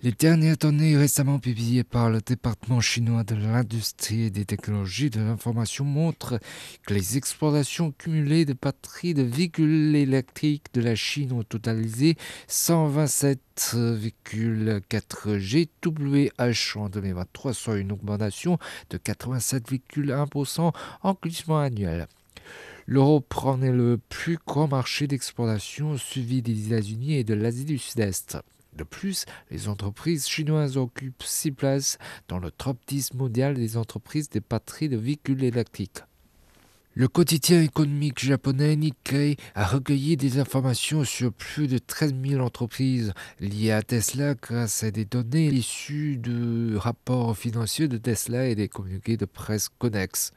Les dernières données récemment publiées par le département chinois de l'industrie et des technologies de l'information montrent que les exploitations cumulées de batteries de véhicules électriques de la Chine ont totalisé 127,4 GWh en 2023, soit une augmentation de 87,1% en glissement annuel. L'Europe en est le plus grand marché d'exportation, suivi des États-Unis et de l'Asie du Sud-Est. De plus, les entreprises chinoises occupent six places dans le top 10 mondial des entreprises des batteries de véhicules électriques. Le quotidien économique japonais Nikkei a recueilli des informations sur plus de 13 000 entreprises liées à Tesla grâce à des données issues de rapports financiers de Tesla et des communiqués de presse connexes.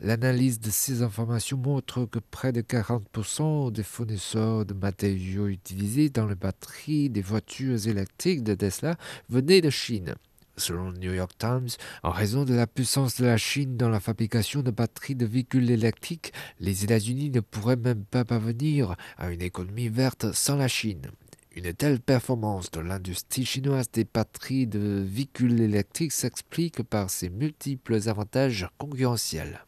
L'analyse de ces informations montre que près de 40% des fournisseurs de matériaux utilisés dans les batteries des voitures électriques de Tesla venaient de Chine. Selon le New York Times, en raison de la puissance de la Chine dans la fabrication de batteries de véhicules électriques, les États-Unis ne pourraient même pas parvenir à une économie verte sans la Chine. Une telle performance de l'industrie chinoise des batteries de véhicules électriques s'explique par ses multiples avantages concurrentiels.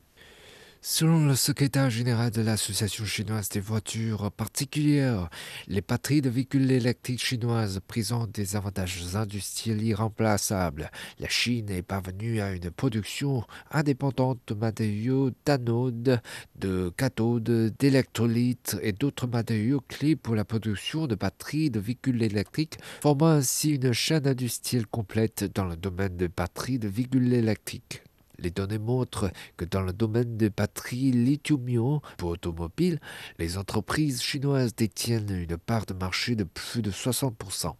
Selon le secrétaire général de l'Association chinoise des voitures particulières, les batteries de véhicules électriques chinoises présentent des avantages industriels irremplaçables. La Chine est parvenue à une production indépendante de matériaux d'anodes, de cathodes, d'électrolytes et d'autres matériaux clés pour la production de batteries de véhicules électriques, formant ainsi une chaîne industrielle complète dans le domaine des batteries de véhicules électriques. Les données montrent que dans le domaine des batteries lithium-ion pour automobiles, les entreprises chinoises détiennent une part de marché de plus de 60%.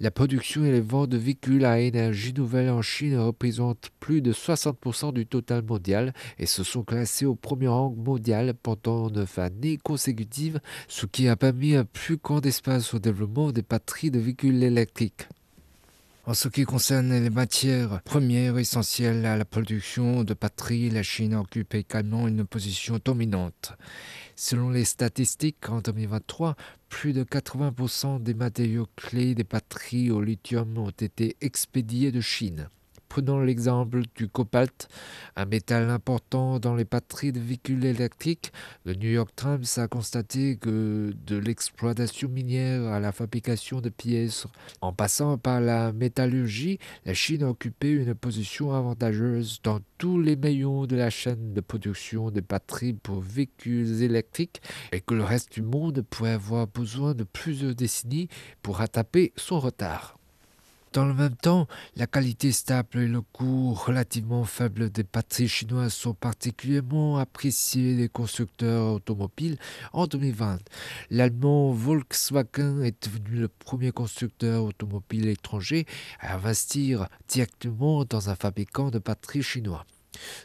La production et les ventes de véhicules à énergie nouvelle en Chine représentent plus de 60% du total mondial et se sont classés au premier rang mondial pendant neuf années consécutives, ce qui a permis un plus grand espace au développement des batteries de véhicules électriques. En ce qui concerne les matières premières essentielles à la production de batteries, la Chine occupe également une position dominante. Selon les statistiques, en 2023, plus de 80% des matériaux clés des batteries au lithium ont été expédiés de Chine. Prenons l'exemple du cobalt, un métal important dans les batteries de véhicules électriques. Le New York Times a constaté que de l'exploitation minière à la fabrication de pièces, en passant par la métallurgie, la Chine a occupé une position avantageuse dans tous les maillons de la chaîne de production de batteries pour véhicules électriques et que le reste du monde pourrait avoir besoin de plusieurs décennies pour rattraper son retard. Dans le même temps, la qualité stable et le coût relativement faible des batteries chinoises sont particulièrement appréciés des constructeurs automobiles en 2020. L'allemand Volkswagen est devenu le premier constructeur automobile étranger à investir directement dans un fabricant de batteries chinois.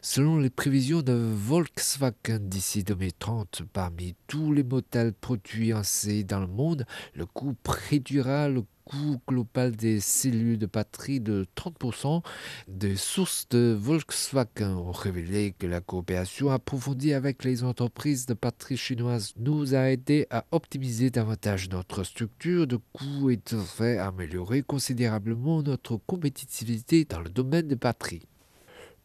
Selon les prévisions de Volkswagen d'ici 2030, parmi tous les modèles produits en C dans le monde, le coût réduira le coût global des cellules de batterie de 30%. Des sources de Volkswagen ont révélé que la coopération approfondie avec les entreprises de batterie chinoises nous a aidé à optimiser davantage notre structure de coûts et devrait améliorer considérablement notre compétitivité dans le domaine des batteries.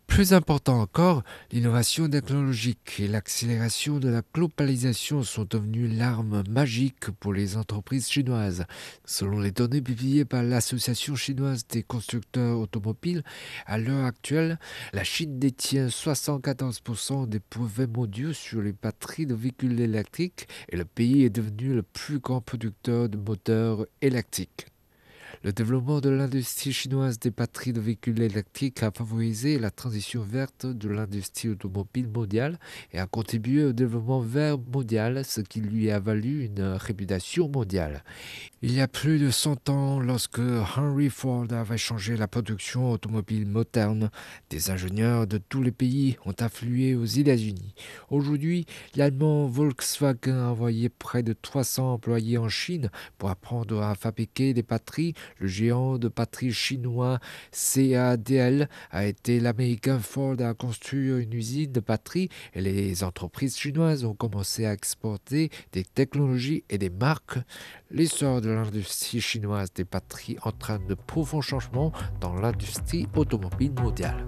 Plus important encore, l'innovation technologique et l'accélération de la globalisation sont devenues l'arme magique pour les entreprises chinoises. Selon les données publiées par l'Association chinoise des constructeurs automobiles, à l'heure actuelle, la Chine détient 74% des brevets mondiaux sur les batteries de véhicules électriques et le pays est devenu le plus grand producteur de moteurs électriques. Le développement de l'industrie chinoise des batteries de véhicules électriques a favorisé la transition verte de l'industrie automobile mondiale et a contribué au développement vert mondial, ce qui lui a valu une réputation mondiale. Il y a plus de 100 ans, lorsque Henry Ford avait changé la production automobile moderne, des ingénieurs de tous les pays ont afflué aux États-Unis. Aujourd'hui, l'allemand Volkswagen a envoyé près de 300 employés en Chine pour apprendre à fabriquer des batteries Le géant de patrie chinois CADL a été l'américain Ford à construire une usine de batterie et les entreprises chinoises ont commencé à exporter des technologies et des marques. L'essor de l'industrie chinoise des batteries entraîne de profonds changements dans l'industrie automobile mondiale.